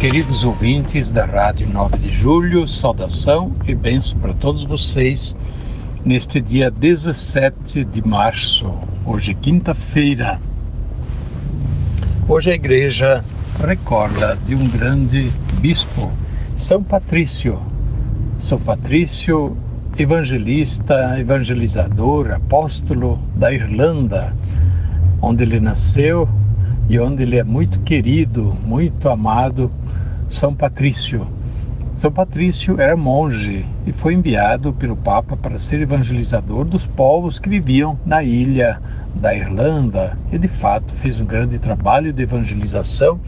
Queridos ouvintes da Rádio 9 de Julho, saudação e benção para todos vocês neste dia 17 de março, hoje quinta-feira. Hoje a igreja recorda de um grande bispo, São Patrício. São Patrício, evangelista, evangelizador, apóstolo da Irlanda, onde ele nasceu e onde ele é muito querido, muito amado são Patrício. São Patrício era monge e foi enviado pelo Papa para ser evangelizador dos povos que viviam na ilha da Irlanda e, de fato, fez um grande trabalho de evangelização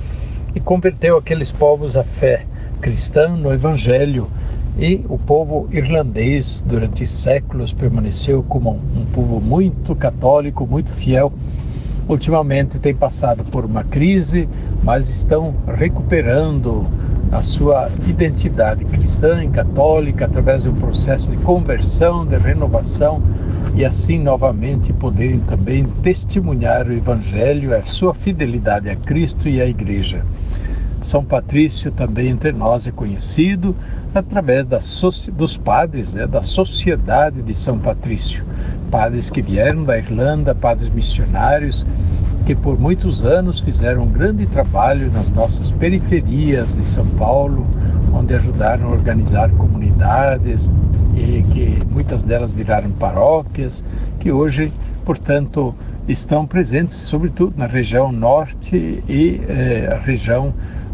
e converteu aqueles povos à fé cristã no Evangelho. E o povo irlandês, durante séculos, permaneceu como um povo muito católico, muito fiel ultimamente tem passado por uma crise, mas estão recuperando a sua identidade cristã e católica através de um processo de conversão, de renovação e assim novamente poderem também testemunhar o Evangelho, a sua fidelidade a Cristo e à Igreja. São Patrício também entre nós é conhecido através dos padres, né, da Sociedade de São Patrício padres que vieram da Irlanda, padres missionários, que por muitos anos fizeram um grande trabalho nas nossas periferias de São Paulo, onde ajudaram a organizar comunidades e que muitas delas viraram paróquias, que hoje, portanto, estão presentes sobretudo na região norte e eh, região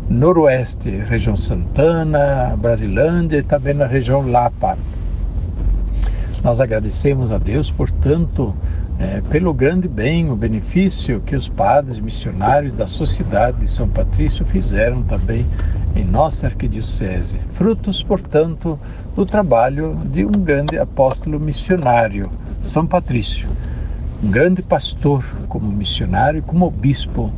noroeste, região Santana, Brasilândia e também na região Lapa. Nós agradecemos a Deus, portanto, é, pelo grande bem, o benefício que os padres missionários da Sociedade de São Patrício fizeram também em nossa arquidiocese. Frutos, portanto, do trabalho de um grande apóstolo missionário, São Patrício, um grande pastor como missionário, como bispo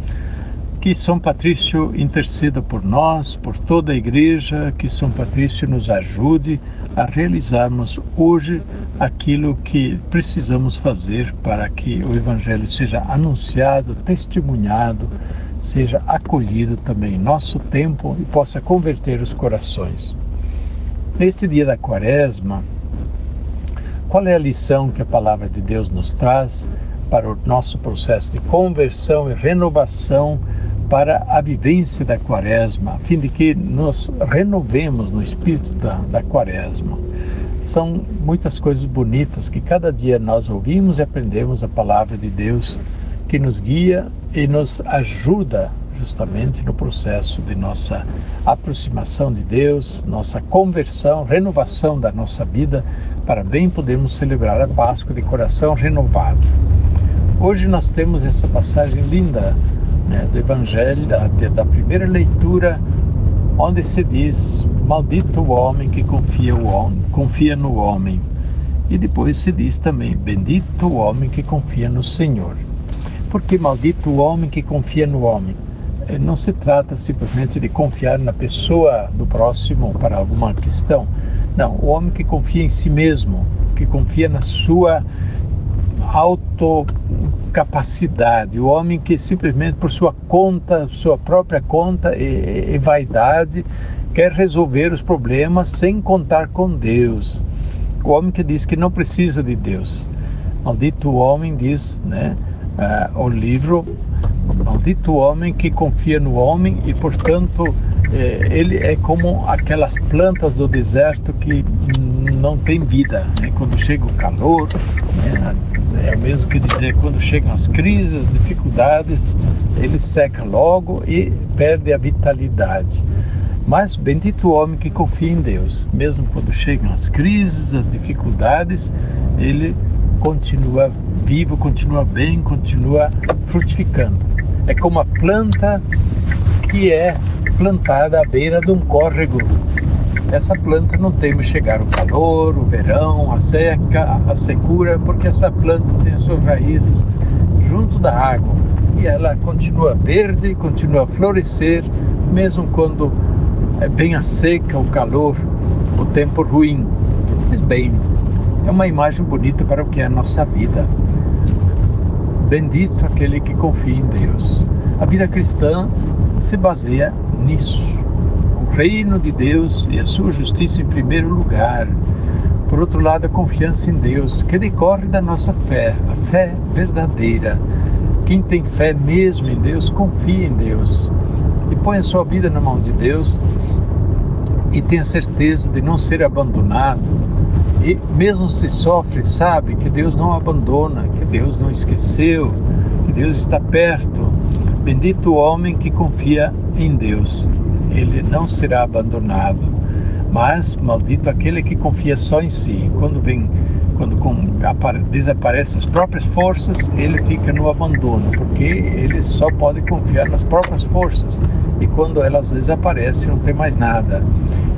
que São Patrício interceda por nós, por toda a igreja, que São Patrício nos ajude a realizarmos hoje aquilo que precisamos fazer para que o Evangelho seja anunciado, testemunhado, seja acolhido também em nosso tempo e possa converter os corações. Neste dia da Quaresma, qual é a lição que a palavra de Deus nos traz para o nosso processo de conversão e renovação? Para a vivência da quaresma, a fim de que nos renovemos no espírito da, da quaresma. São muitas coisas bonitas que cada dia nós ouvimos e aprendemos a palavra de Deus que nos guia e nos ajuda justamente no processo de nossa aproximação de Deus, nossa conversão, renovação da nossa vida, para bem podermos celebrar a Páscoa de coração renovado. Hoje nós temos essa passagem linda né, do Evangelho, da, da primeira leitura, onde se diz: Maldito o homem que confia, o homem, confia no homem. E depois se diz também: Bendito o homem que confia no Senhor. Porque maldito o homem que confia no homem? Eh, não se trata simplesmente de confiar na pessoa do próximo para alguma questão. Não, o homem que confia em si mesmo, que confia na sua auto capacidade, o homem que simplesmente por sua conta, sua própria conta e, e vaidade quer resolver os problemas sem contar com Deus. O homem que diz que não precisa de Deus. Maldito o homem, diz né, uh, o livro, maldito o homem que confia no homem e, portanto, eh, ele é como aquelas plantas do deserto que não tem vida. Né? Quando chega o calor, né? É o mesmo que dizer, quando chegam as crises, as dificuldades, ele seca logo e perde a vitalidade. Mas bendito o homem que confia em Deus, mesmo quando chegam as crises, as dificuldades, ele continua vivo, continua bem, continua frutificando. É como a planta que é plantada à beira de um córrego essa planta não teme chegar o calor, o verão, a seca, a secura, porque essa planta tem suas raízes junto da água e ela continua verde, continua a florescer, mesmo quando é bem a seca, o calor, o tempo ruim. Mas bem, é uma imagem bonita para o que é a nossa vida. Bendito aquele que confia em Deus. A vida cristã se baseia nisso reino de Deus e a sua justiça em primeiro lugar. Por outro lado, a confiança em Deus, que decorre da nossa fé, a fé verdadeira. Quem tem fé mesmo em Deus, confia em Deus e põe a sua vida na mão de Deus e tem a certeza de não ser abandonado. E mesmo se sofre, sabe que Deus não abandona, que Deus não esqueceu, que Deus está perto. Bendito o homem que confia em Deus ele não será abandonado. Mas maldito aquele que confia só em si. Quando vem, quando com, desaparecem as próprias forças, ele fica no abandono, porque ele só pode confiar nas próprias forças. E quando elas desaparecem, não tem mais nada.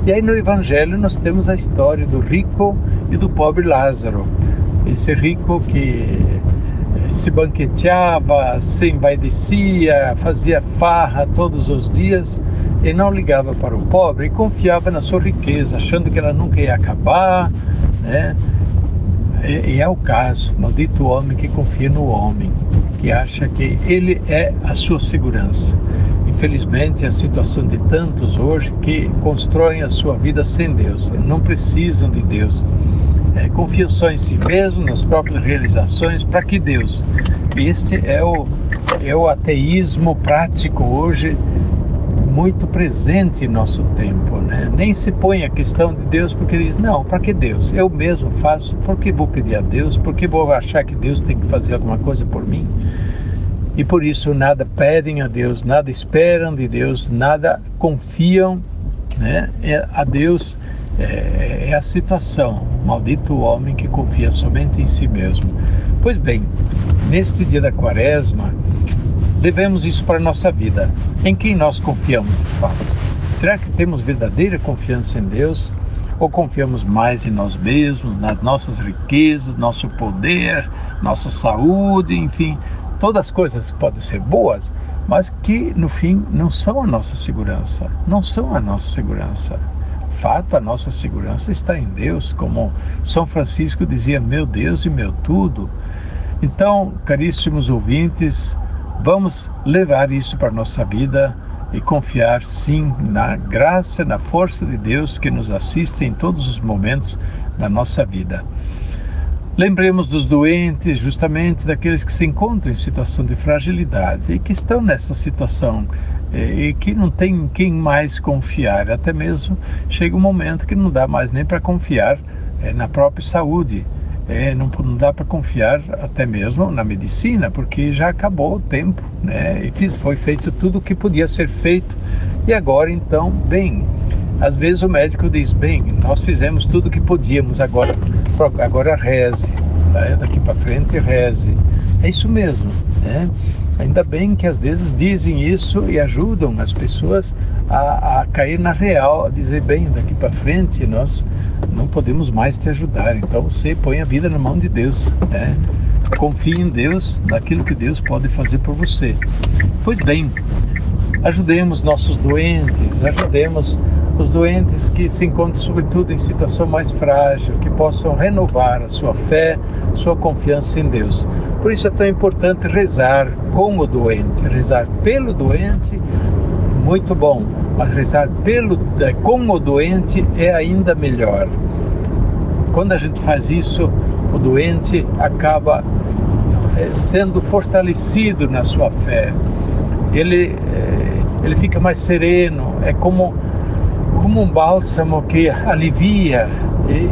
E aí no Evangelho nós temos a história do rico e do pobre Lázaro. Esse rico que eh, se banqueteava, se envaidecia, fazia farra todos os dias e não ligava para o pobre e confiava na sua riqueza, achando que ela nunca ia acabar, né? E, e é o caso, maldito homem que confia no homem, que acha que ele é a sua segurança. Infelizmente, é a situação de tantos hoje que constroem a sua vida sem Deus, não precisam de Deus. É, confiam só em si mesmo, nas próprias realizações, para que Deus? Este é o, é o ateísmo prático hoje muito presente em nosso tempo, né? Nem se põe a questão de Deus porque diz, não, para que Deus? Eu mesmo faço, por que vou pedir a Deus? Por que vou achar que Deus tem que fazer alguma coisa por mim? E por isso nada pedem a Deus, nada esperam de Deus, nada confiam né? É, a Deus. É, é a situação. Maldito o homem que confia somente em si mesmo. Pois bem, neste dia da quaresma, levemos isso para a nossa vida. Em quem nós confiamos de fato? Será que temos verdadeira confiança em Deus? Ou confiamos mais em nós mesmos, nas nossas riquezas, nosso poder, nossa saúde, enfim, todas as coisas que podem ser boas, mas que no fim não são a nossa segurança, não são a nossa segurança. Fato, a nossa segurança está em Deus, como São Francisco dizia: meu Deus e meu tudo. Então, caríssimos ouvintes, Vamos levar isso para a nossa vida e confiar sim na graça, na força de Deus que nos assiste em todos os momentos da nossa vida. Lembremos dos doentes, justamente daqueles que se encontram em situação de fragilidade e que estão nessa situação eh, e que não tem quem mais confiar. Até mesmo chega um momento que não dá mais nem para confiar é, na própria saúde é, não, não dá para confiar até mesmo na medicina, porque já acabou o tempo, né? E foi feito tudo o que podia ser feito. E agora, então, bem, às vezes o médico diz, bem, nós fizemos tudo o que podíamos, agora, agora reze, né? daqui para frente reze. É isso mesmo, né? Ainda bem que às vezes dizem isso e ajudam as pessoas a, a cair na real, a dizer, bem, daqui para frente nós não podemos mais te ajudar. Então você põe a vida na mão de Deus, né? Confie em Deus, naquilo que Deus pode fazer por você. Pois bem, ajudemos nossos doentes, ajudemos os doentes que se encontram, sobretudo, em situação mais frágil, que possam renovar a sua fé, sua confiança em Deus. Por isso é tão importante rezar com o doente, rezar pelo doente, muito bom, mas rezar pelo, eh, com o doente é ainda melhor. Quando a gente faz isso, o doente acaba eh, sendo fortalecido na sua fé. Ele, eh, ele fica mais sereno, é como, como um bálsamo que alivia,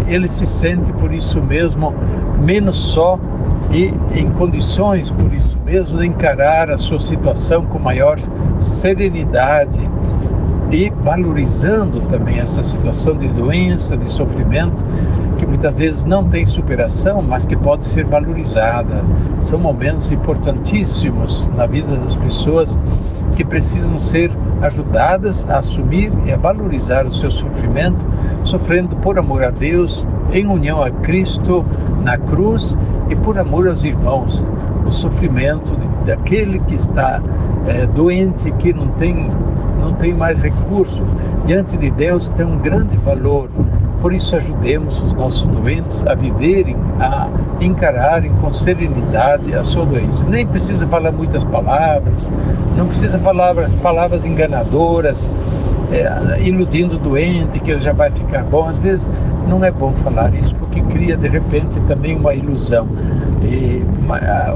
ele se sente por isso mesmo menos só e em condições, por isso mesmo, de encarar a sua situação com maior serenidade e valorizando também essa situação de doença, de sofrimento, que muitas vezes não tem superação, mas que pode ser valorizada. São momentos importantíssimos na vida das pessoas que precisam ser ajudadas a assumir e a valorizar o seu sofrimento, sofrendo por amor a Deus, em união a Cristo na cruz e por amor aos irmãos. O sofrimento daquele que está é, doente, que não tem, não tem mais recurso, diante de Deus tem um grande valor. Por isso, ajudemos os nossos doentes a viverem, a encararem com serenidade a sua doença. Nem precisa falar muitas palavras, não precisa falar palavras enganadoras, é, iludindo o doente que ele já vai ficar bom. Às vezes não é bom falar isso porque cria de repente também uma ilusão. E,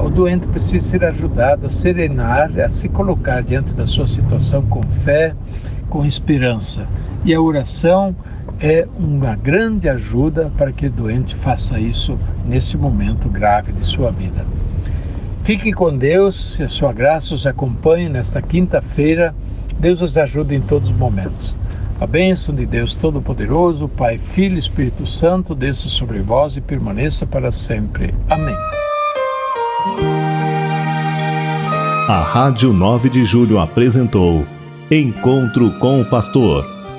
o doente precisa ser ajudado a serenar, a se colocar diante da sua situação com fé, com esperança. E a oração é uma grande ajuda para que o doente faça isso nesse momento grave de sua vida. Fique com Deus, e a sua graça os acompanhe nesta quinta-feira. Deus os ajude em todos os momentos. A bênção de Deus Todo-Poderoso, Pai, Filho e Espírito Santo, desça sobre vós e permaneça para sempre. Amém. A Rádio 9 de Julho apresentou Encontro com o Pastor